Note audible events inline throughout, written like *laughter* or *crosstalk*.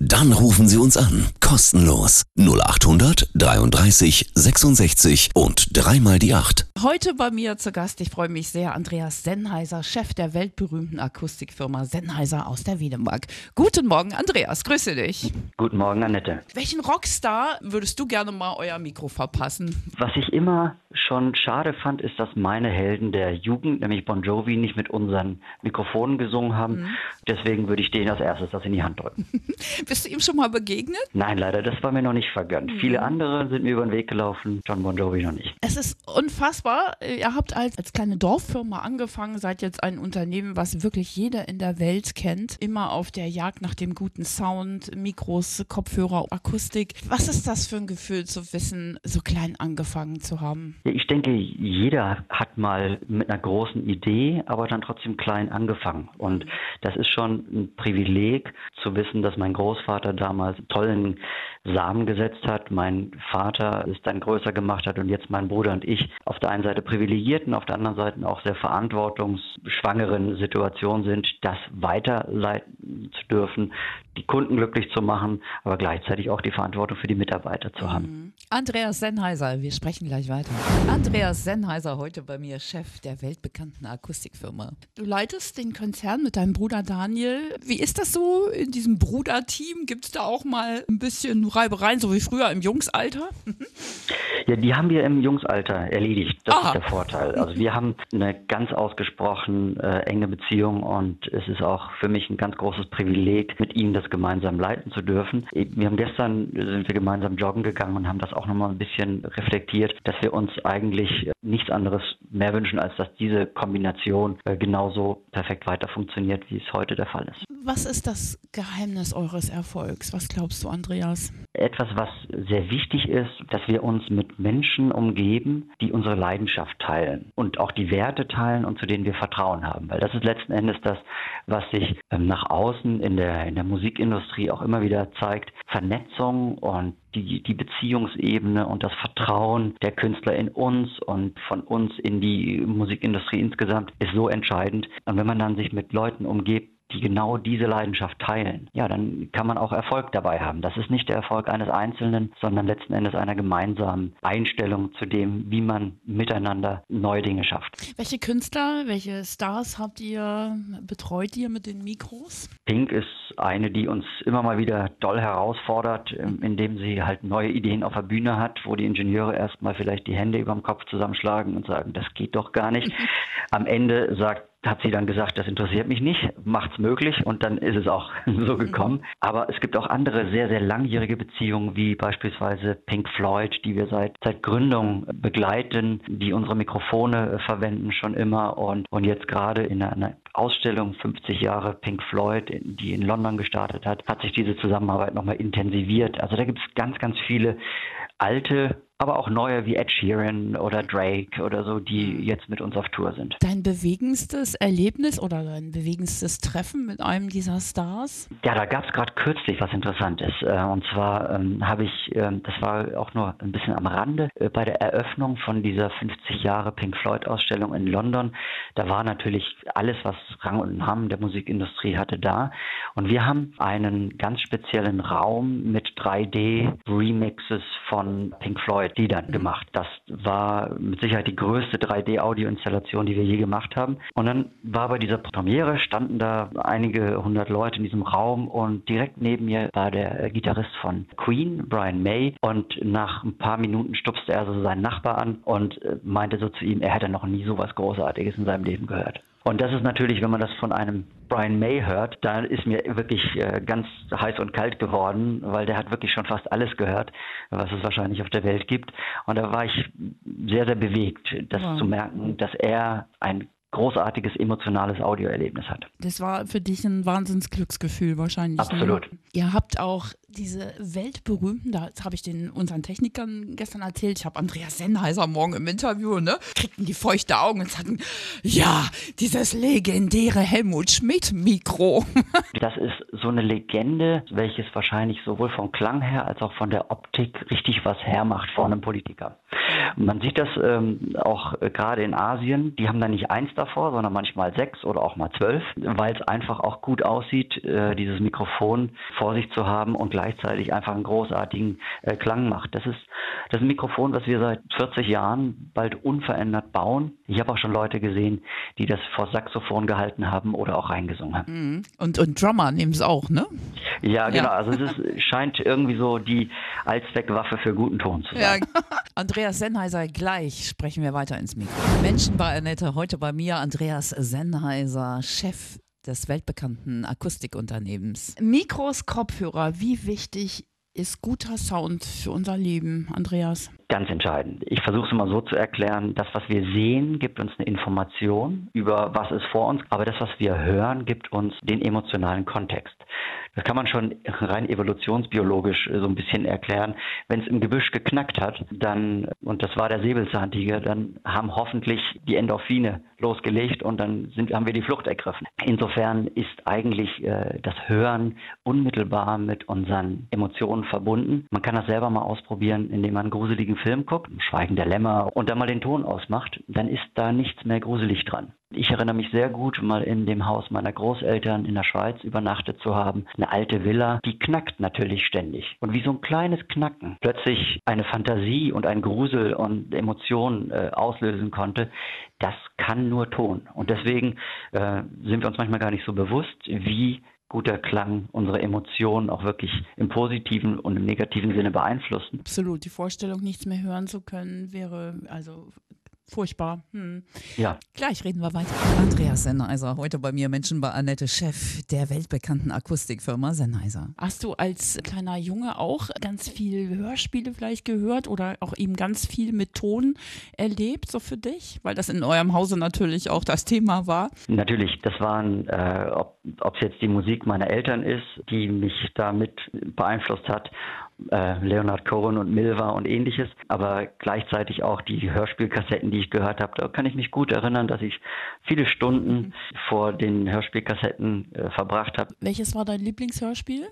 Dann rufen Sie uns an. Kostenlos. 0800 33 66 und dreimal die 8. Heute bei mir zu Gast, ich freue mich sehr, Andreas Sennheiser, Chef der weltberühmten Akustikfirma Sennheiser aus der Wiedemark. Guten Morgen, Andreas, grüße dich. Guten Morgen, Annette. Welchen Rockstar würdest du gerne mal euer Mikro verpassen? Was ich immer schon schade fand, ist, dass meine Helden der Jugend, nämlich Bon Jovi, nicht mit unseren Mikrofonen gesungen haben. Mhm. Deswegen würde ich denen als erstes das in die Hand drücken. *laughs* Bist du ihm schon mal begegnet? Nein, leider, das war mir noch nicht vergönnt. Mhm. Viele andere sind mir über den Weg gelaufen, John Bon Jovi noch nicht. Es ist unfassbar. Ihr habt als, als kleine Dorffirma angefangen, seid jetzt ein Unternehmen, was wirklich jeder in der Welt kennt. Immer auf der Jagd nach dem guten Sound, Mikros, Kopfhörer, Akustik. Was ist das für ein Gefühl zu wissen, so klein angefangen zu haben? Ich denke, jeder hat mal mit einer großen Idee, aber dann trotzdem klein angefangen. Und das ist schon ein Privileg zu wissen, dass mein Großvater damals tollen Samen gesetzt hat, mein Vater es dann größer gemacht hat und jetzt mein Bruder und ich auf der einen Seite privilegierten, auf der anderen Seite auch sehr verantwortungsschwangeren Situation sind, das weiterleiten zu dürfen, die Kunden glücklich zu machen, aber gleichzeitig auch die Verantwortung für die Mitarbeiter zu haben. Mhm. Andreas Sennheiser, wir sprechen gleich weiter. Andreas Sennheiser, heute bei mir Chef der weltbekannten Akustikfirma. Du leitest den Konzern mit deinem Bruder Daniel. Wie ist das so in diesem Bruderteam? Gibt es da auch mal ein bisschen Reibereien, so wie früher im Jungsalter? Ja, die haben wir im Jungsalter erledigt. Das Aha. ist der Vorteil. Also wir haben eine ganz ausgesprochen äh, enge Beziehung und es ist auch für mich ein ganz großes Privileg, mit ihm das gemeinsam leiten zu dürfen. Wir haben gestern sind wir gemeinsam joggen gegangen und haben das auch nochmal ein bisschen reflektiert, dass wir uns eigentlich nichts anderes mehr wünschen, als dass diese Kombination äh, genauso perfekt weiter funktioniert, wie es heute der Fall ist. Was ist das Geheimnis eures Erfolgs? Was glaubst du, Andreas? Etwas, was sehr wichtig ist, dass wir uns mit Menschen umgeben, die unsere Leidenschaft teilen und auch die Werte teilen und zu denen wir Vertrauen haben. Weil das ist letzten Endes das, was sich ähm, nach außen in der, in der Musikindustrie auch immer wieder zeigt. Vernetzung und die, die Beziehungsebene und das Vertrauen der Künstler in uns und von uns in die Musikindustrie insgesamt ist so entscheidend. Und wenn man dann sich mit Leuten umgibt, die genau diese Leidenschaft teilen, ja, dann kann man auch Erfolg dabei haben. Das ist nicht der Erfolg eines Einzelnen, sondern letzten Endes einer gemeinsamen Einstellung zu dem, wie man miteinander neue Dinge schafft. Welche Künstler, welche Stars habt ihr, betreut ihr mit den Mikros? Pink ist eine, die uns immer mal wieder doll herausfordert, ähm, indem sie halt neue Ideen auf der Bühne hat, wo die Ingenieure erstmal vielleicht die Hände über dem Kopf zusammenschlagen und sagen, das geht doch gar nicht. *laughs* Am Ende sagt hat sie dann gesagt, das interessiert mich nicht, macht's möglich und dann ist es auch *laughs* so gekommen. Aber es gibt auch andere sehr, sehr langjährige Beziehungen, wie beispielsweise Pink Floyd, die wir seit, seit Gründung begleiten, die unsere Mikrofone verwenden schon immer und, und jetzt gerade in einer Ausstellung 50 Jahre Pink Floyd, die in London gestartet hat, hat sich diese Zusammenarbeit nochmal intensiviert. Also da gibt es ganz, ganz viele alte aber auch neue wie Ed Sheeran oder Drake oder so, die mhm. jetzt mit uns auf Tour sind. Dein bewegendstes Erlebnis oder dein bewegendstes Treffen mit einem dieser Stars? Ja, da gab es gerade kürzlich was Interessantes. Äh, und zwar ähm, habe ich, ähm, das war auch nur ein bisschen am Rande, äh, bei der Eröffnung von dieser 50 Jahre Pink Floyd Ausstellung in London. Da war natürlich alles, was Rang und Namen der Musikindustrie hatte, da. Und wir haben einen ganz speziellen Raum mit 3D-Remixes von Pink Floyd Liedern mhm. gemacht. Das war mit Sicherheit die größte 3D-Audio-Installation, die wir je gemacht haben. Und dann war bei dieser Premiere, standen da einige hundert Leute in diesem Raum und direkt neben mir war der Gitarrist von Queen, Brian May. Und nach ein paar Minuten stupste er so seinen Nachbar an und äh, meinte so zu ihm, er hätte noch nie so was Großartiges in seinem Leben gehört. Und das ist natürlich, wenn man das von einem Brian May hört, da ist mir wirklich äh, ganz heiß und kalt geworden, weil der hat wirklich schon fast alles gehört, was es wahrscheinlich auf der Welt gibt. Und da war ich sehr, sehr bewegt, das wow. zu merken, dass er ein großartiges emotionales Audioerlebnis hat. Das war für dich ein Wahnsinnsglücksgefühl wahrscheinlich. Ne? Absolut. Ne? Ihr habt auch diese weltberühmten, da habe ich den unseren Technikern gestern erzählt, ich habe Andreas Sennheiser morgen im Interview, ne, kriegten die feuchte Augen und sagten, ja, dieses legendäre Helmut Schmidt Mikro. *laughs* das ist so eine Legende, welches wahrscheinlich sowohl vom Klang her als auch von der Optik richtig was hermacht vor einem Politiker. Man sieht das ähm, auch äh, gerade in Asien. Die haben da nicht eins davor, sondern manchmal sechs oder auch mal zwölf, weil es einfach auch gut aussieht, äh, dieses Mikrofon vor sich zu haben und gleichzeitig einfach einen großartigen äh, Klang macht. Das ist das Mikrofon, was wir seit 40 Jahren bald unverändert bauen. Ich habe auch schon Leute gesehen, die das vor Saxophon gehalten haben oder auch reingesungen haben. Mhm. Und, und Drummer nehmen es auch, ne? Ja, genau. Ja. Also es ist, scheint irgendwie so die Allzweckwaffe für guten Ton zu sein. Ja. *laughs* Andreas Sennheiser, gleich sprechen wir weiter ins Mikro. Menschen bei Annette, heute bei mir Andreas Sennheiser, Chef des weltbekannten Akustikunternehmens. Mikros, Kopfhörer, wie wichtig ist guter Sound für unser Leben, Andreas? Ganz entscheidend. Ich versuche es immer so zu erklären, das, was wir sehen, gibt uns eine Information über was ist vor uns, aber das, was wir hören, gibt uns den emotionalen Kontext. Das kann man schon rein evolutionsbiologisch so ein bisschen erklären. Wenn es im Gebüsch geknackt hat, dann, und das war der Säbelzahntiger, dann haben hoffentlich die Endorphine losgelegt und dann sind, haben wir die Flucht ergriffen. Insofern ist eigentlich äh, das Hören unmittelbar mit unseren Emotionen verbunden. Man kann das selber mal ausprobieren, indem man einen gruseligen Film guckt, Schweigen der Lämmer, und dann mal den Ton ausmacht, dann ist da nichts mehr gruselig dran. Ich erinnere mich sehr gut, mal in dem Haus meiner Großeltern in der Schweiz übernachtet zu haben. Eine alte Villa, die knackt natürlich ständig. Und wie so ein kleines Knacken plötzlich eine Fantasie und ein Grusel und Emotionen äh, auslösen konnte, das kann nur Ton. Und deswegen äh, sind wir uns manchmal gar nicht so bewusst, wie guter Klang unsere Emotionen auch wirklich im positiven und im negativen Sinne beeinflussen. Absolut. Die Vorstellung, nichts mehr hören zu können, wäre also Furchtbar. Hm. Ja. Gleich reden wir weiter. Andreas Sennheiser, heute bei mir Menschen bei Annette, Chef der weltbekannten Akustikfirma Sennheiser. Hast du als kleiner Junge auch ganz viel Hörspiele vielleicht gehört oder auch eben ganz viel mit Ton erlebt, so für dich? Weil das in eurem Hause natürlich auch das Thema war. Natürlich, das waren, äh, ob es jetzt die Musik meiner Eltern ist, die mich damit beeinflusst hat äh, Leonard Cohen und Milva und ähnliches, aber gleichzeitig auch die Hörspielkassetten, die ich gehört habe. Da kann ich mich gut erinnern, dass ich viele Stunden mhm. vor den Hörspielkassetten äh, verbracht habe. Welches war dein Lieblingshörspiel?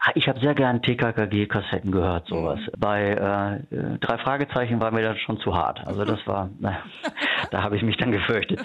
Ah, ich habe sehr gern TKKG-Kassetten gehört, sowas. Mhm. Bei äh, äh, drei Fragezeichen war mir das schon zu hart. Also *laughs* das war, da habe ich mich dann gefürchtet.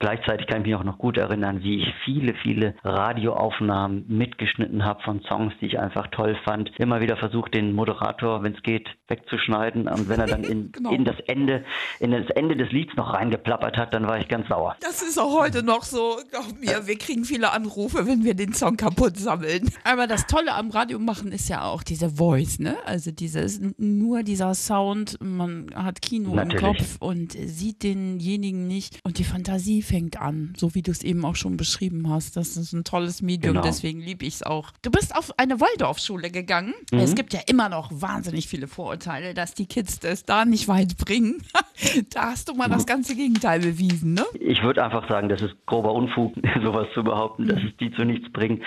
Gleichzeitig kann ich mich auch noch gut erinnern, wie ich viele, viele Radioaufnahmen mitgeschnitten habe von Songs, die ich einfach toll fand. Immer wieder versucht, den Moderator, wenn es geht, wegzuschneiden. Und wenn er dann in, *laughs* genau. in, das Ende, in das Ende des Lieds noch reingeplappert hat, dann war ich ganz sauer. Das ist auch heute noch so. Glaub mir, wir kriegen viele Anrufe, wenn wir den Song kaputt sammeln. Aber das Tolle am Radio machen ist ja auch diese Voice, ne? Also dieses, nur dieser Sound, man hat Kino Natürlich. im Kopf und sieht denjenigen nicht. Und die Fantasie fängt an, so wie du es eben auch schon beschrieben hast. Das ist ein tolles Medium, genau. deswegen liebe ich es auch. Du bist auf eine Waldorfschule gegangen. Mhm. Es gibt ja immer noch wahnsinnig viele Vorurteile, dass die Kids das da nicht weit bringen. *laughs* da hast du mal mhm. das ganze Gegenteil bewiesen, ne? Ich würde einfach sagen, das ist grober Unfug, *laughs* sowas zu behaupten, dass es die zu nichts bringen.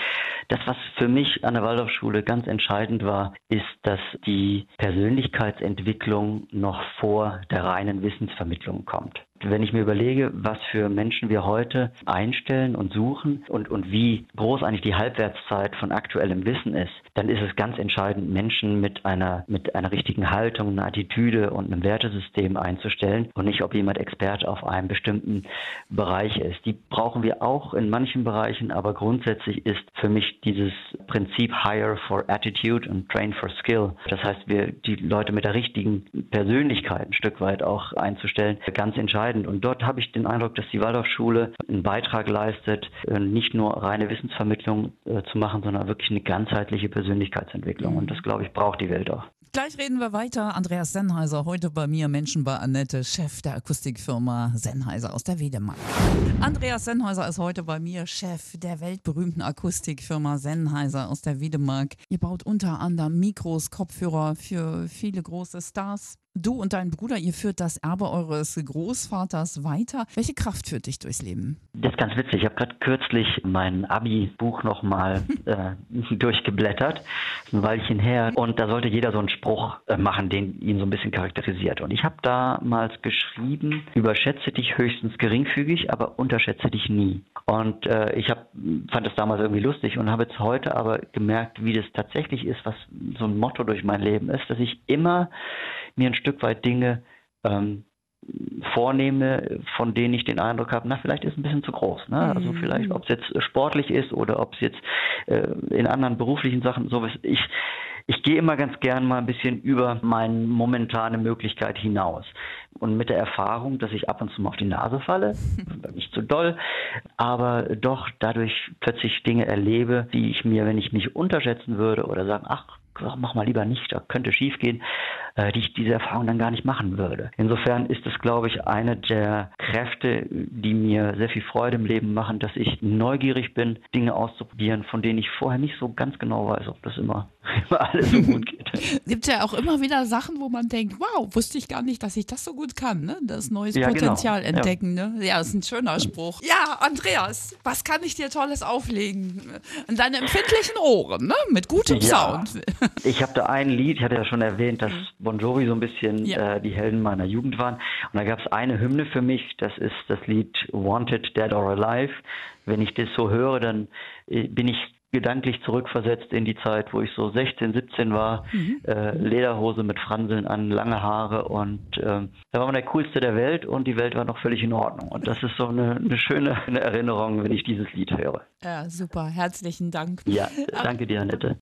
Das, was für mich an der Waldorfschule ganz entscheidend war, ist, dass die Persönlichkeitsentwicklung noch vor der reinen Wissensvermittlung kommt wenn ich mir überlege, was für Menschen wir heute einstellen und suchen und, und wie groß eigentlich die Halbwertszeit von aktuellem Wissen ist, dann ist es ganz entscheidend, Menschen mit einer, mit einer richtigen Haltung, einer Attitüde und einem Wertesystem einzustellen und nicht, ob jemand Experte auf einem bestimmten Bereich ist. Die brauchen wir auch in manchen Bereichen, aber grundsätzlich ist für mich dieses Prinzip Hire for Attitude und Train for Skill, das heißt, wir die Leute mit der richtigen Persönlichkeit ein Stück weit auch einzustellen, ganz entscheidend. Und dort habe ich den Eindruck, dass die Waldorfschule einen Beitrag leistet, äh, nicht nur reine Wissensvermittlung äh, zu machen, sondern wirklich eine ganzheitliche Persönlichkeitsentwicklung. Und das, glaube ich, braucht die Welt auch. Gleich reden wir weiter. Andreas Sennheiser, heute bei mir, Menschen bei Annette, Chef der Akustikfirma Sennheiser aus der Wedemark. Andreas Sennheiser ist heute bei mir, Chef der weltberühmten Akustikfirma Sennheiser aus der Wedemark. Ihr baut unter anderem Mikros, Kopfhörer für viele große Stars. Du und dein Bruder, ihr führt das Erbe eures Großvaters weiter. Welche Kraft führt dich durchs Leben? Das ist ganz witzig. Ich habe gerade kürzlich mein Abi-Buch nochmal *laughs* äh, *laughs* durchgeblättert, ein Weilchen her. Und da sollte jeder so einen Spruch äh, machen, den ihn so ein bisschen charakterisiert. Und ich habe damals geschrieben, überschätze dich höchstens geringfügig, aber unterschätze dich nie. Und äh, ich hab, fand das damals irgendwie lustig und habe jetzt heute aber gemerkt, wie das tatsächlich ist, was so ein Motto durch mein Leben ist, dass ich immer mir ein Stück weit Dinge ähm, vornehme, von denen ich den Eindruck habe, na, vielleicht ist es ein bisschen zu groß. Ne? Also mhm. vielleicht, ob es jetzt sportlich ist oder ob es jetzt äh, in anderen beruflichen Sachen sowas. Ich, ich gehe immer ganz gern mal ein bisschen über meine momentane Möglichkeit hinaus. Und mit der Erfahrung, dass ich ab und zu mal auf die Nase falle, *laughs* nicht zu doll, aber doch dadurch plötzlich Dinge erlebe, die ich mir, wenn ich mich unterschätzen würde oder sagen, ach, mach mal lieber nicht, da könnte schief gehen, äh, die ich diese Erfahrung dann gar nicht machen würde. Insofern ist es, glaube ich, eine der Kräfte, die mir sehr viel Freude im Leben machen, dass ich neugierig bin, Dinge auszuprobieren, von denen ich vorher nicht so ganz genau weiß, ob das immer, *laughs* immer alles so gut geht. *laughs* Gibt ja auch immer wieder Sachen, wo man denkt, wow, wusste ich gar nicht, dass ich das so gut kann, ne? Das neues ja, genau. Potenzial genau. entdecken, ja. ne? Ja, ist ein schöner Spruch. Ja, Andreas, was kann ich dir Tolles auflegen? An deine empfindlichen Ohren, ne? Mit gutem ja. Sound. Ich habe da ein Lied, ich hatte ja schon erwähnt, dass Bon Jovi so ein bisschen ja. äh, die Helden meiner Jugend waren. Und da gab es eine Hymne für mich, das ist das Lied Wanted, Dead or Alive. Wenn ich das so höre, dann äh, bin ich gedanklich zurückversetzt in die Zeit, wo ich so 16, 17 war, mhm. äh, Lederhose mit Franseln an, lange Haare und ähm, da war man der coolste der Welt und die Welt war noch völlig in Ordnung. Und das ist so eine, eine schöne Erinnerung, wenn ich dieses Lied höre. Ja, super. Herzlichen Dank. Ja, *laughs* danke dir, Annette.